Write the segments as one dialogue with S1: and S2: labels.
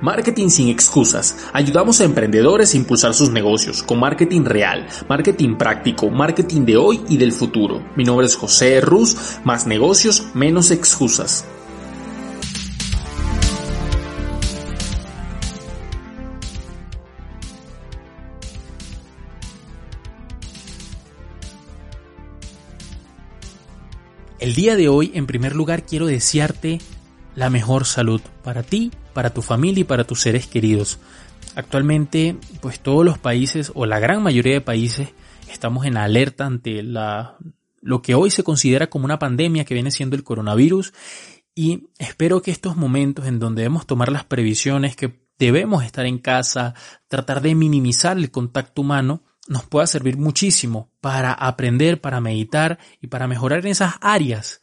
S1: Marketing sin excusas. Ayudamos a emprendedores a impulsar sus negocios con marketing real, marketing práctico, marketing de hoy y del futuro. Mi nombre es José Ruz, más negocios, menos excusas. El día de hoy, en primer lugar, quiero desearte la mejor salud para ti, para tu familia y para tus seres queridos. Actualmente, pues todos los países o la gran mayoría de países estamos en alerta ante la, lo que hoy se considera como una pandemia que viene siendo el coronavirus y espero que estos momentos en donde debemos tomar las previsiones, que debemos estar en casa, tratar de minimizar el contacto humano, nos pueda servir muchísimo para aprender, para meditar y para mejorar en esas áreas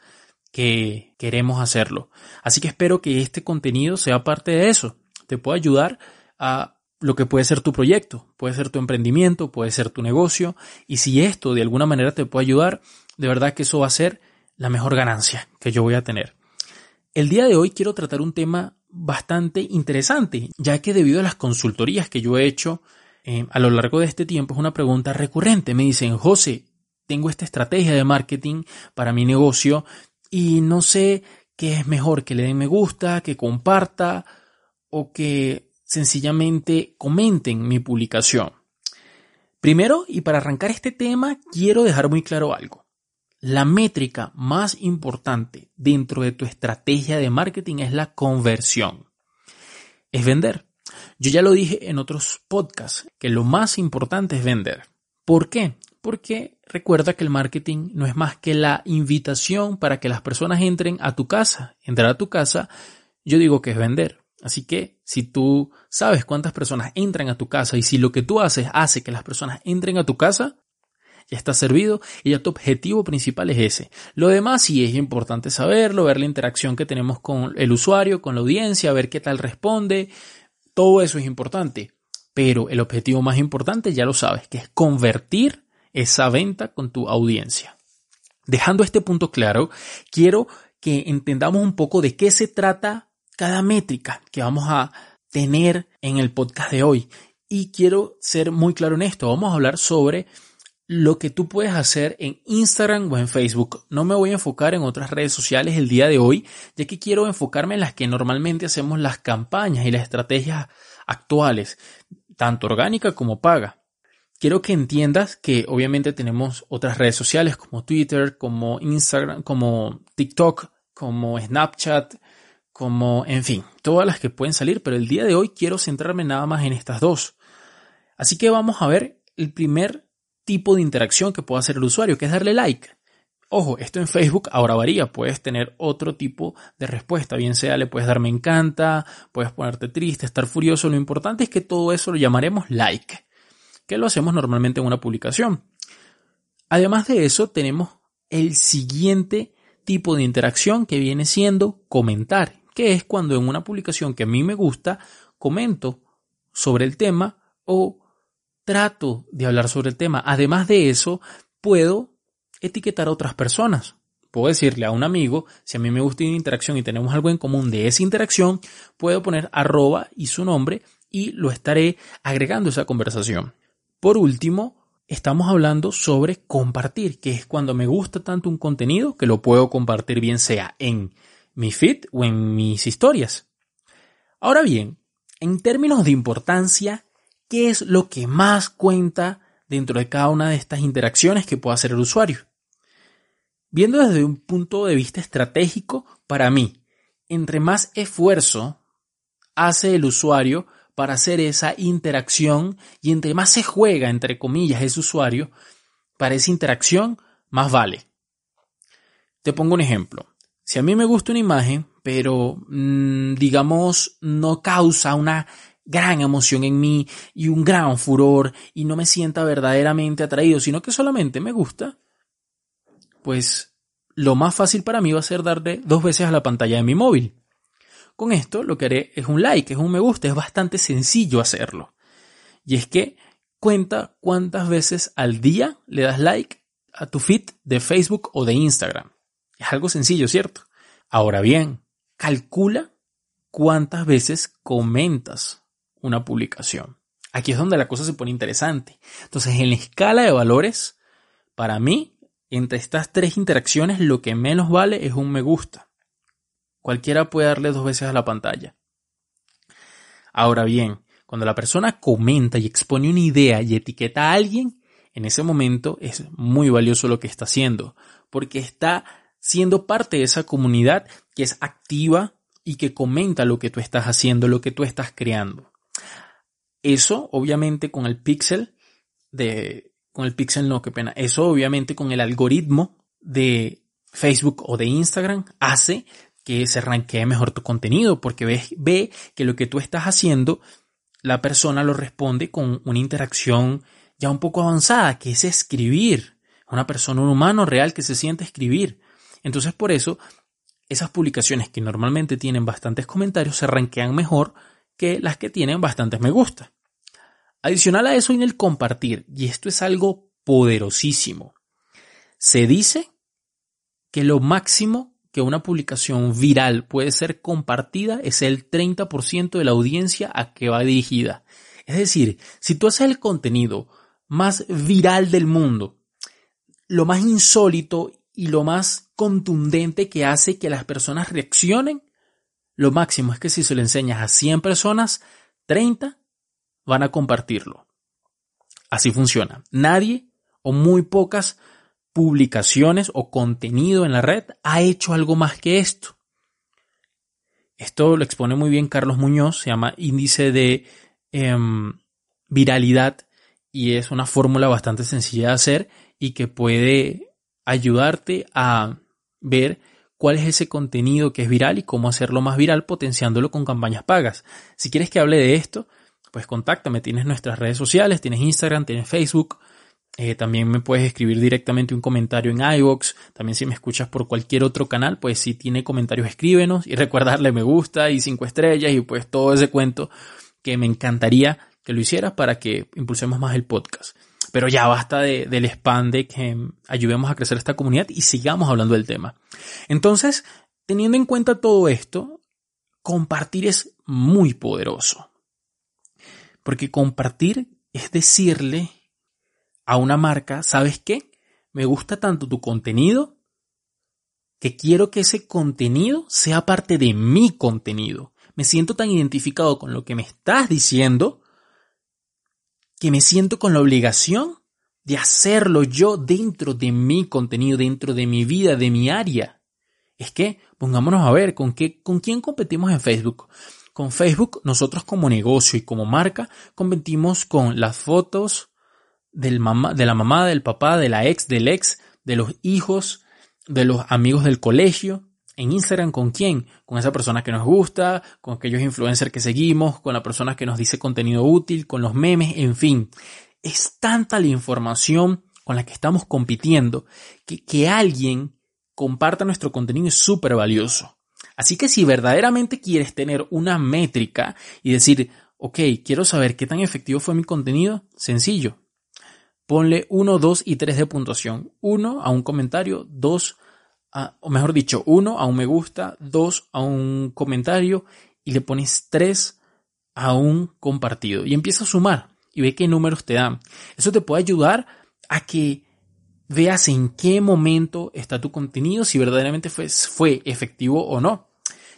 S1: que queremos hacerlo. Así que espero que este contenido sea parte de eso. Te pueda ayudar a lo que puede ser tu proyecto, puede ser tu emprendimiento, puede ser tu negocio. Y si esto de alguna manera te puede ayudar, de verdad que eso va a ser la mejor ganancia que yo voy a tener. El día de hoy quiero tratar un tema bastante interesante, ya que debido a las consultorías que yo he hecho eh, a lo largo de este tiempo es una pregunta recurrente. Me dicen, José, tengo esta estrategia de marketing para mi negocio y no sé qué es mejor, que le den me gusta, que comparta o que sencillamente comenten mi publicación. Primero, y para arrancar este tema, quiero dejar muy claro algo. La métrica más importante dentro de tu estrategia de marketing es la conversión. Es vender. Yo ya lo dije en otros podcasts, que lo más importante es vender. ¿Por qué? Porque recuerda que el marketing no es más que la invitación para que las personas entren a tu casa. Entrar a tu casa, yo digo que es vender. Así que si tú sabes cuántas personas entran a tu casa y si lo que tú haces hace que las personas entren a tu casa, ya está servido y ya tu objetivo principal es ese. Lo demás sí es importante saberlo, ver la interacción que tenemos con el usuario, con la audiencia, ver qué tal responde. Todo eso es importante. Pero el objetivo más importante ya lo sabes, que es convertir esa venta con tu audiencia. Dejando este punto claro, quiero que entendamos un poco de qué se trata cada métrica que vamos a tener en el podcast de hoy. Y quiero ser muy claro en esto. Vamos a hablar sobre lo que tú puedes hacer en Instagram o en Facebook. No me voy a enfocar en otras redes sociales el día de hoy, ya que quiero enfocarme en las que normalmente hacemos las campañas y las estrategias actuales, tanto orgánica como paga quiero que entiendas que obviamente tenemos otras redes sociales como Twitter, como Instagram, como TikTok, como Snapchat, como, en fin, todas las que pueden salir, pero el día de hoy quiero centrarme nada más en estas dos. Así que vamos a ver el primer tipo de interacción que puede hacer el usuario, que es darle like. Ojo, esto en Facebook ahora varía, puedes tener otro tipo de respuesta, bien sea le puedes dar me encanta, puedes ponerte triste, estar furioso, lo importante es que todo eso lo llamaremos like que lo hacemos normalmente en una publicación. Además de eso, tenemos el siguiente tipo de interacción que viene siendo comentar, que es cuando en una publicación que a mí me gusta, comento sobre el tema o trato de hablar sobre el tema. Además de eso, puedo etiquetar a otras personas. Puedo decirle a un amigo, si a mí me gusta una interacción y tenemos algo en común de esa interacción, puedo poner arroba y su nombre y lo estaré agregando a esa conversación. Por último, estamos hablando sobre compartir, que es cuando me gusta tanto un contenido que lo puedo compartir bien sea en mi feed o en mis historias. Ahora bien, en términos de importancia, ¿qué es lo que más cuenta dentro de cada una de estas interacciones que pueda hacer el usuario? Viendo desde un punto de vista estratégico, para mí, entre más esfuerzo hace el usuario para hacer esa interacción y entre más se juega, entre comillas, ese usuario, para esa interacción, más vale. Te pongo un ejemplo. Si a mí me gusta una imagen, pero mm, digamos no causa una gran emoción en mí y un gran furor y no me sienta verdaderamente atraído, sino que solamente me gusta, pues lo más fácil para mí va a ser darle dos veces a la pantalla de mi móvil. Con esto lo que haré es un like, es un me gusta, es bastante sencillo hacerlo. Y es que cuenta cuántas veces al día le das like a tu feed de Facebook o de Instagram. Es algo sencillo, ¿cierto? Ahora bien, calcula cuántas veces comentas una publicación. Aquí es donde la cosa se pone interesante. Entonces, en la escala de valores, para mí, entre estas tres interacciones, lo que menos vale es un me gusta. Cualquiera puede darle dos veces a la pantalla. Ahora bien, cuando la persona comenta y expone una idea y etiqueta a alguien, en ese momento es muy valioso lo que está haciendo, porque está siendo parte de esa comunidad que es activa y que comenta lo que tú estás haciendo, lo que tú estás creando. Eso, obviamente, con el pixel de, con el pixel no, qué pena. Eso, obviamente, con el algoritmo de Facebook o de Instagram hace que se ranquee mejor tu contenido porque ve, ve que lo que tú estás haciendo, la persona lo responde con una interacción ya un poco avanzada, que es escribir. Una persona, un humano real que se siente escribir. Entonces, por eso, esas publicaciones que normalmente tienen bastantes comentarios se ranquean mejor que las que tienen bastantes me gusta. Adicional a eso en el compartir, y esto es algo poderosísimo, se dice que lo máximo que una publicación viral puede ser compartida es el 30% de la audiencia a que va dirigida. Es decir, si tú haces el contenido más viral del mundo, lo más insólito y lo más contundente que hace que las personas reaccionen, lo máximo es que si se lo enseñas a 100 personas, 30 van a compartirlo. Así funciona. Nadie o muy pocas publicaciones o contenido en la red ha hecho algo más que esto. Esto lo expone muy bien Carlos Muñoz, se llama índice de em, viralidad y es una fórmula bastante sencilla de hacer y que puede ayudarte a ver cuál es ese contenido que es viral y cómo hacerlo más viral potenciándolo con campañas pagas. Si quieres que hable de esto, pues contáctame. Tienes nuestras redes sociales, tienes Instagram, tienes Facebook. Eh, también me puedes escribir directamente un comentario en iVoox. También si me escuchas por cualquier otro canal, pues si tiene comentarios escríbenos y recuerda darle me gusta y cinco estrellas y pues todo ese cuento que me encantaría que lo hicieras para que impulsemos más el podcast. Pero ya basta del spam de que ayudemos a crecer esta comunidad y sigamos hablando del tema. Entonces, teniendo en cuenta todo esto, compartir es muy poderoso. Porque compartir es decirle a una marca, ¿sabes qué? Me gusta tanto tu contenido que quiero que ese contenido sea parte de mi contenido. Me siento tan identificado con lo que me estás diciendo que me siento con la obligación de hacerlo yo dentro de mi contenido, dentro de mi vida, de mi área. Es que, pongámonos a ver, ¿con, qué, con quién competimos en Facebook? Con Facebook, nosotros como negocio y como marca competimos con las fotos del mamá, de la mamá, del papá, de la ex, del ex, de los hijos, de los amigos del colegio. En Instagram, ¿con quién? Con esa persona que nos gusta, con aquellos influencers que seguimos, con la persona que nos dice contenido útil, con los memes, en fin. Es tanta la información con la que estamos compitiendo que, que alguien comparta nuestro contenido es súper valioso. Así que si verdaderamente quieres tener una métrica y decir, ok, quiero saber qué tan efectivo fue mi contenido, sencillo. Ponle 1, 2 y 3 de puntuación. 1 a un comentario, 2 a, o mejor dicho, 1 a un me gusta, 2 a un comentario y le pones 3 a un compartido. Y empieza a sumar y ve qué números te dan. Eso te puede ayudar a que veas en qué momento está tu contenido, si verdaderamente fue, fue efectivo o no.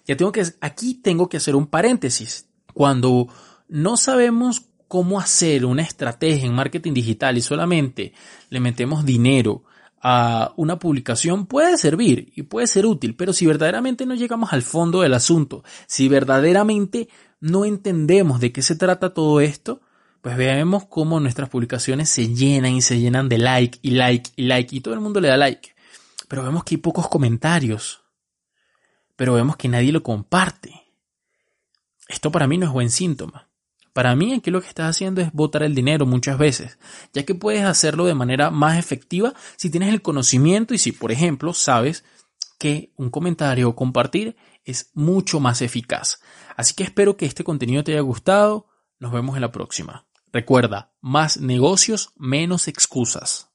S1: Ya tengo que, aquí tengo que hacer un paréntesis. Cuando no sabemos cómo hacer una estrategia en marketing digital y solamente le metemos dinero a una publicación puede servir y puede ser útil, pero si verdaderamente no llegamos al fondo del asunto, si verdaderamente no entendemos de qué se trata todo esto, pues vemos cómo nuestras publicaciones se llenan y se llenan de like y like y like y todo el mundo le da like. Pero vemos que hay pocos comentarios. Pero vemos que nadie lo comparte. Esto para mí no es buen síntoma. Para mí aquí lo que estás haciendo es botar el dinero muchas veces, ya que puedes hacerlo de manera más efectiva si tienes el conocimiento y si, por ejemplo, sabes que un comentario o compartir es mucho más eficaz. Así que espero que este contenido te haya gustado. Nos vemos en la próxima. Recuerda, más negocios, menos excusas.